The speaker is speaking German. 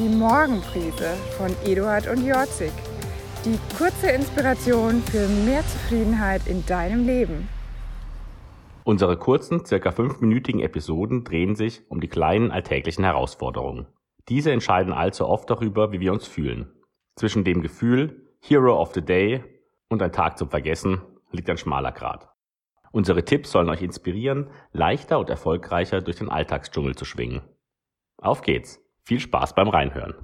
Morgenbrise von Eduard und Jorzig. Die kurze Inspiration für mehr Zufriedenheit in deinem Leben. Unsere kurzen, circa fünfminütigen Episoden drehen sich um die kleinen alltäglichen Herausforderungen. Diese entscheiden allzu oft darüber, wie wir uns fühlen. Zwischen dem Gefühl Hero of the Day und ein Tag zum Vergessen liegt ein schmaler Grat. Unsere Tipps sollen euch inspirieren, leichter und erfolgreicher durch den Alltagsdschungel zu schwingen. Auf geht's! Viel Spaß beim Reinhören!